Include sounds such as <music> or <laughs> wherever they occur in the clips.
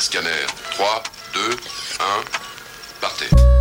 Scanner. 3, 2, 1, partez.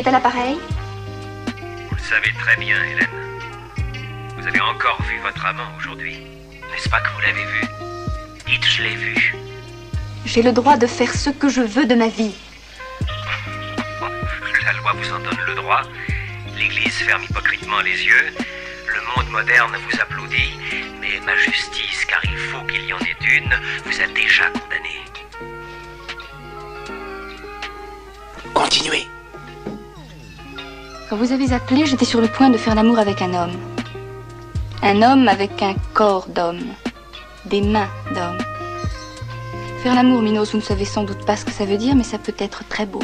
Est à l'appareil Vous le savez très bien, Hélène. Vous avez encore vu votre amant aujourd'hui. N'est-ce pas que vous l'avez vu? Dites, je l'ai vu. J'ai le droit de faire ce que je veux de ma vie. <laughs> La loi vous en donne le droit. L'Église ferme hypocritement les yeux. Le monde moderne vous applaudit. Mais ma justice, car il faut qu'il y en ait une, vous a déjà condamné. Continuez. Quand vous avez appelé, j'étais sur le point de faire l'amour avec un homme. Un homme avec un corps d'homme. Des mains d'homme. Faire l'amour, Minos, vous ne savez sans doute pas ce que ça veut dire, mais ça peut être très beau.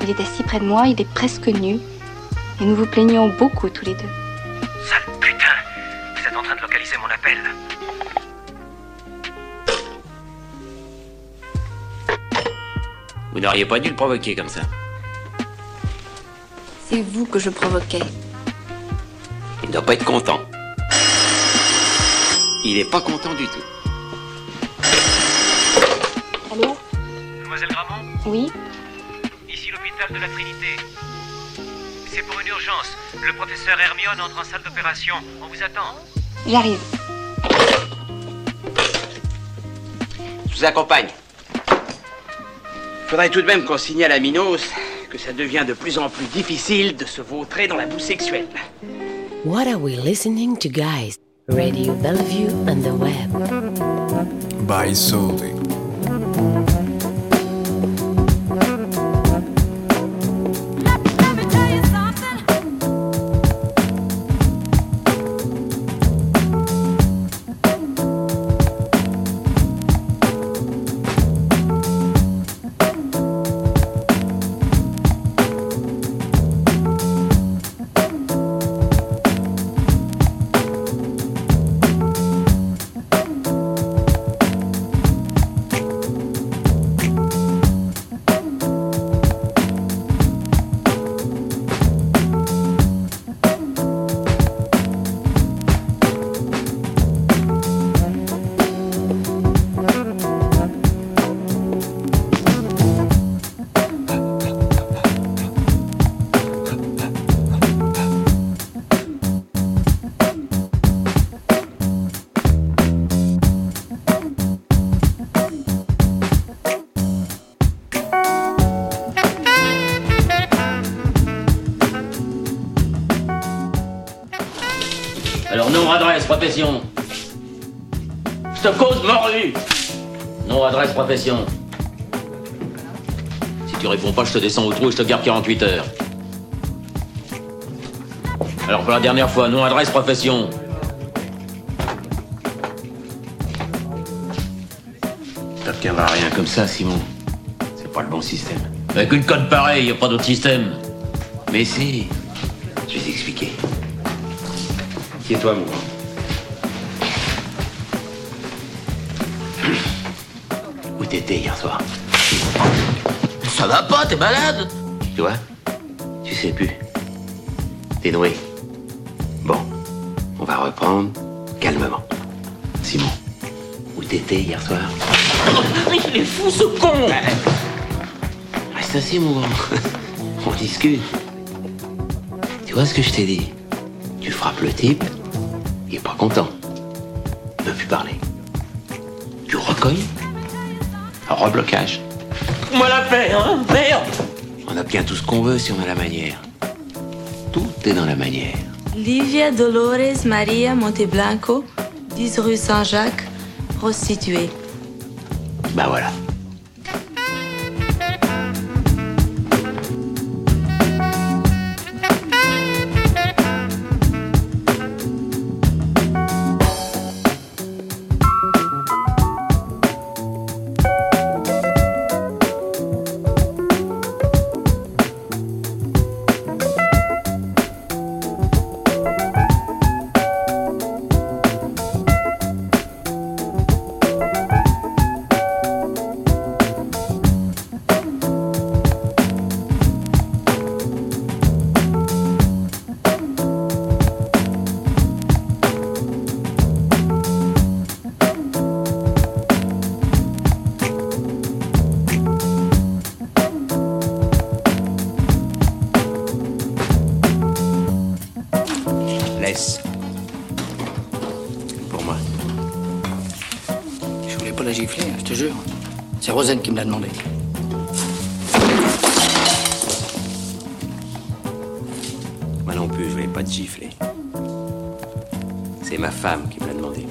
Il est assis près de moi, il est presque nu, et nous vous plaignons beaucoup tous les deux. Sale putain Vous êtes en train de localiser mon appel. Vous n'auriez pas dû le provoquer comme ça. C'est vous que je provoquais. Il ne doit pas être content. Il est pas content du tout. Allô Mademoiselle Gramont Oui Ici l'hôpital de la Trinité. C'est pour une urgence. Le professeur Hermione entre en salle d'opération. On vous attend. J'arrive. Je vous accompagne. Faudrait tout de même qu'on signale à Minos que ça devient de plus en plus difficile de se vautrer dans la boue sexuelle. What are we listening to, guys? Radio Bellevue and the web. By Soldi. Profession. Je te cause morue. Nom, adresse, profession. Si tu réponds pas, je te descends au trou et je te garde 48 heures. Alors, pour la dernière fois, nom, adresse, profession. T'obtiendras rien comme ça, Simon. C'est pas le bon système. Avec une code pareille, y a pas d'autre système. Mais si. Je vais t'expliquer. Qui est toi, mon grand? T'étais hier soir Ça va pas, t'es malade? Tu vois? Tu sais plus. T'es noué. Bon, on va reprendre calmement. Simon, où t'étais hier soir? Il est fou ce con Reste assis, mon grand. <laughs> On discute. Tu vois ce que je t'ai dit? Tu frappes le type, il est pas content. Il veut plus parler. Tu recognes? Un reblocage. Moi la paix, hein Merde On obtient tout ce qu'on veut si on a la manière. Tout est dans la manière. Livia Dolores Maria Monteblanco, 10 rue Saint-Jacques, prostituée. Bah voilà. Hein, je te jure. C'est Rosen qui me l'a demandé. Moi non plus, je vais pas te gifler. C'est ma femme qui me l'a demandé.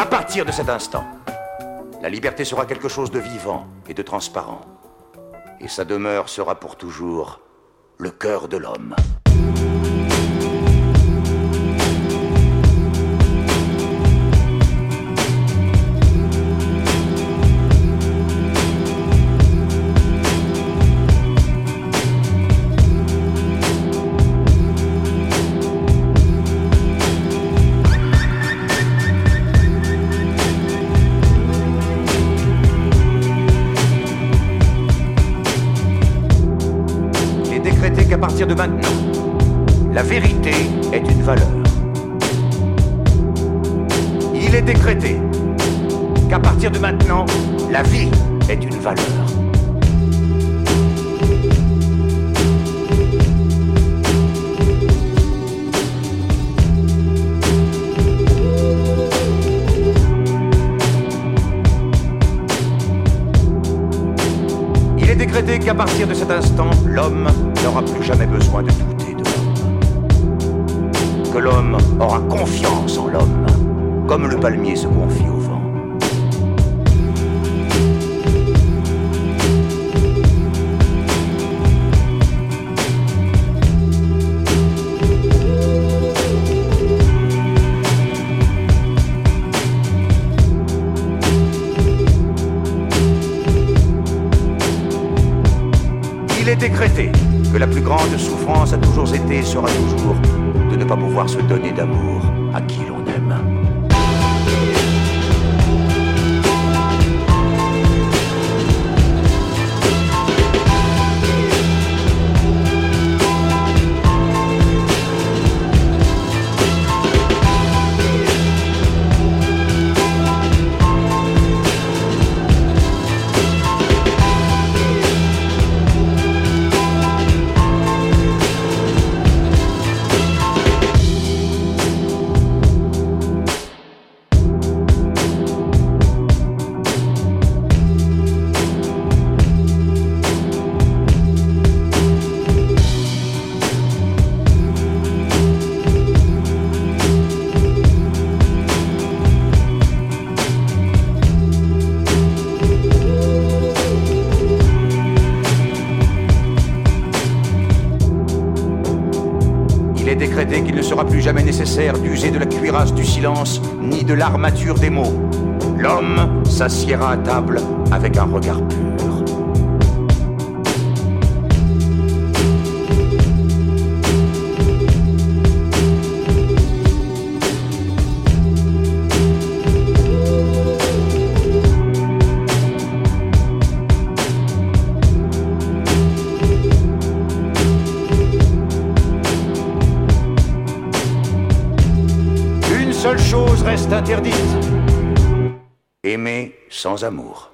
À partir de cet instant, la liberté sera quelque chose de vivant et de transparent. Et sa demeure sera pour toujours le cœur de l'homme. La vérité est une valeur. Il est décrété qu'à partir de maintenant, la vie est une valeur. Il est décrété qu'à partir de cet instant, l'homme n'aura plus jamais besoin de l'homme. L'homme aura confiance en l'homme, comme le palmier se confie au vent. Il est décrété que la plus grande souffrance a toujours été et sera toujours ne pas pouvoir se donner d'amour à qui l'on sera plus jamais nécessaire d'user de la cuirasse du silence ni de l'armature des mots. L'homme s'assiera à table avec un regard pur. Aimer sans amour.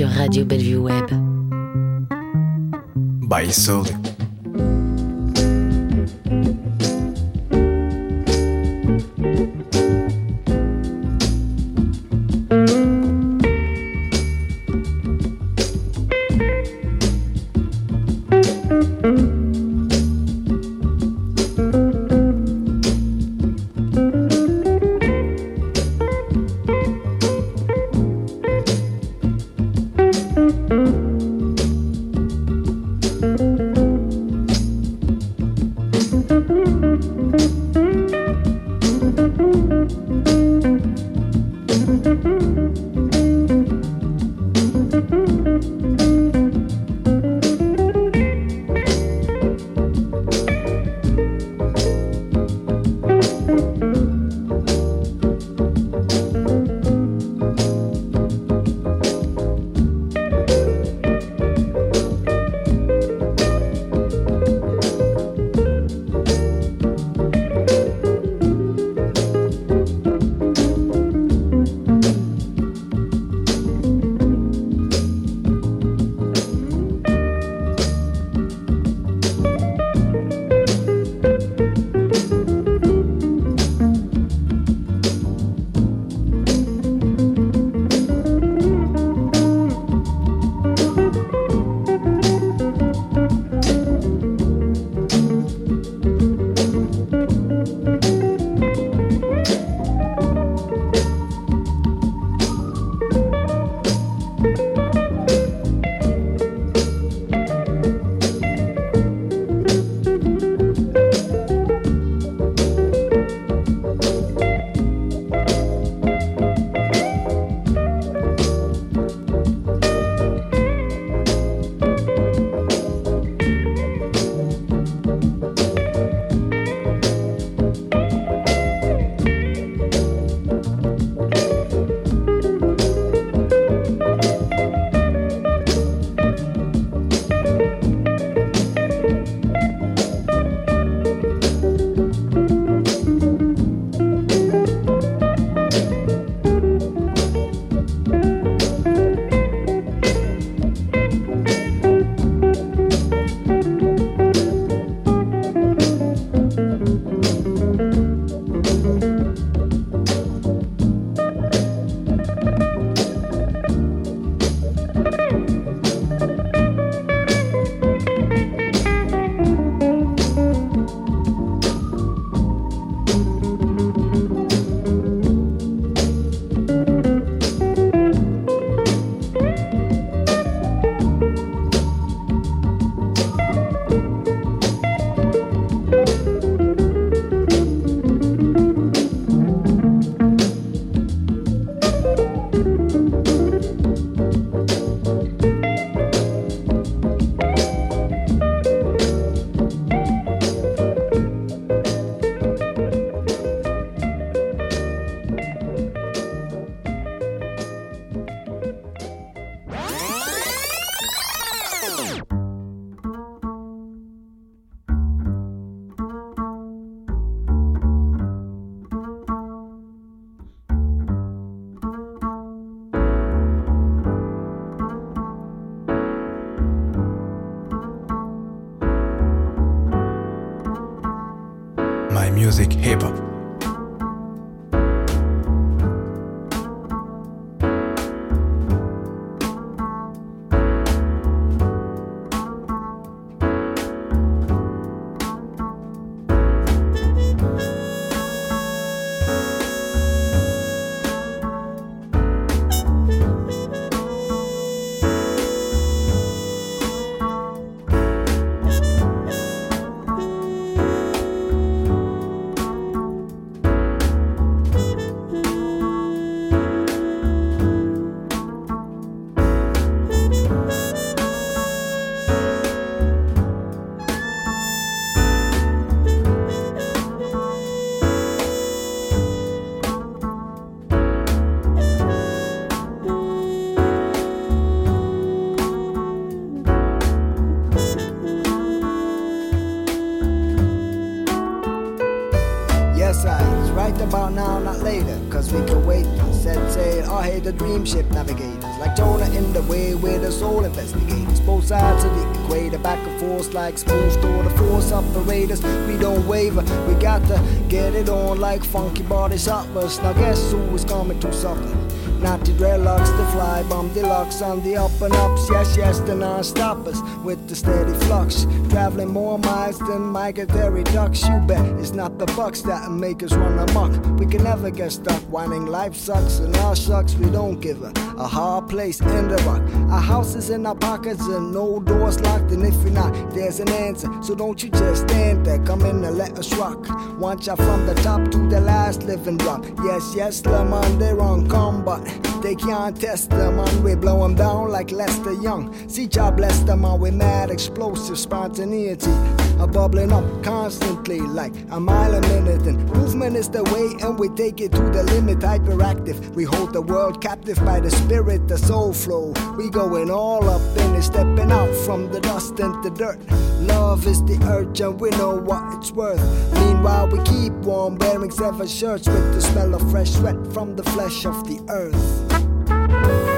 Sur Radio Bellevue Web. By Soul. Start now, not later, cause we can wait. Set sail, I hate the dream ship navigators. Like Jonah in the way with the soul investigators. Both sides of the equator, back and forth like smooth store. The force operators, we don't waver. We got to get it on like funky body shoppers. Now guess who is coming to something? Not the dreadlocks, the fly bomb deluxe on the up and ups. Yes, yes, the non-stoppers with the steady flux. Traveling more miles than migratory ducks. You bet it's not the bucks that make us run amok. We can never get stuck whining life sucks and our sucks. We don't give a, a hard place in the rock. Our houses in our pockets and no doors locked. And if you're not, there's an answer. So don't you just stand there. Come in and let us rock. One shot from the top to the last living drop. Yes, yes, they're on combat. They can't test them on, we blow them down like Lester Young. See, job bless them on with mad explosive spontaneity. A bubbling up constantly like a mile a minute. And movement is the way, and we take it to the limit. Hyperactive, we hold the world captive by the the soul flow. We going all up in it, stepping out from the dust and the dirt. Love is the urge, and we know what it's worth. Meanwhile, we keep warm, wearing seven shirts with the smell of fresh sweat from the flesh of the earth.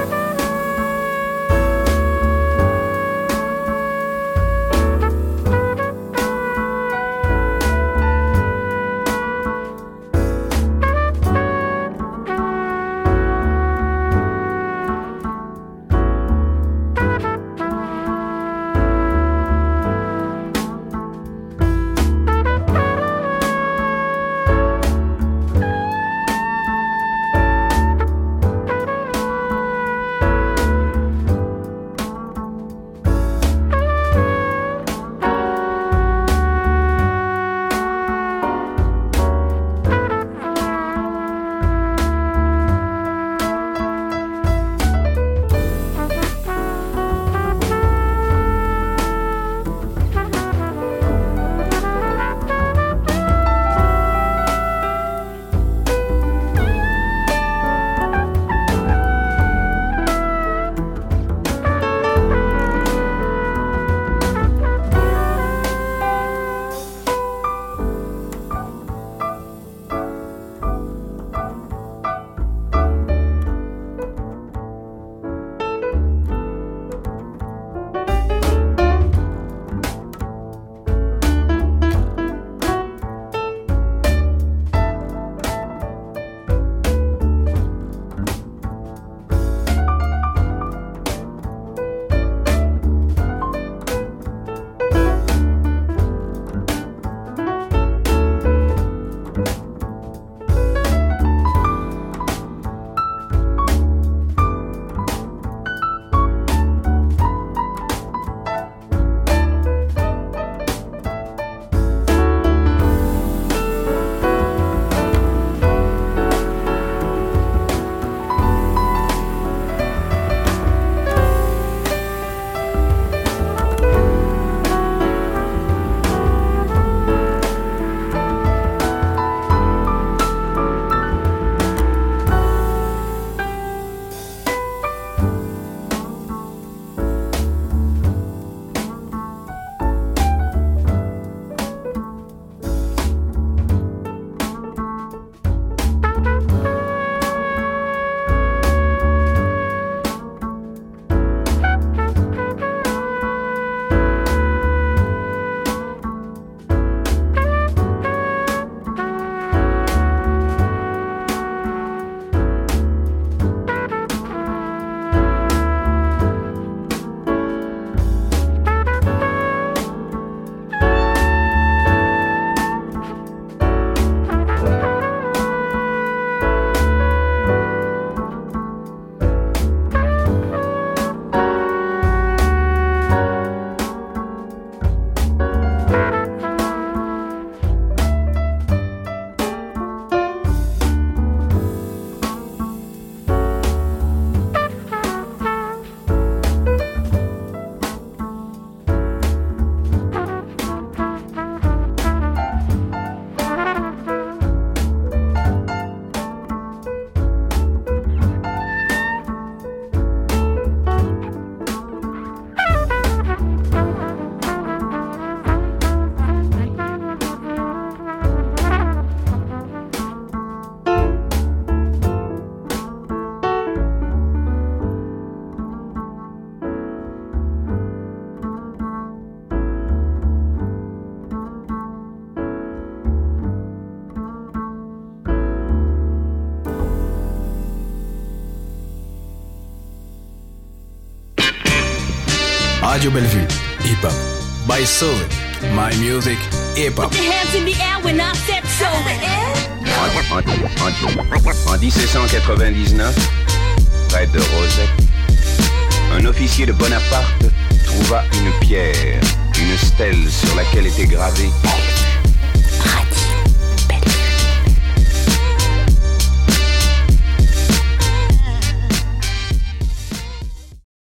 Radio Bellevue, hip hop. By Sully, my music, hip hop. hands in the air when I said so. En, en- en 1799, près de Rosette, un officier de Bonaparte trouva une pierre, une stèle sur laquelle était gravé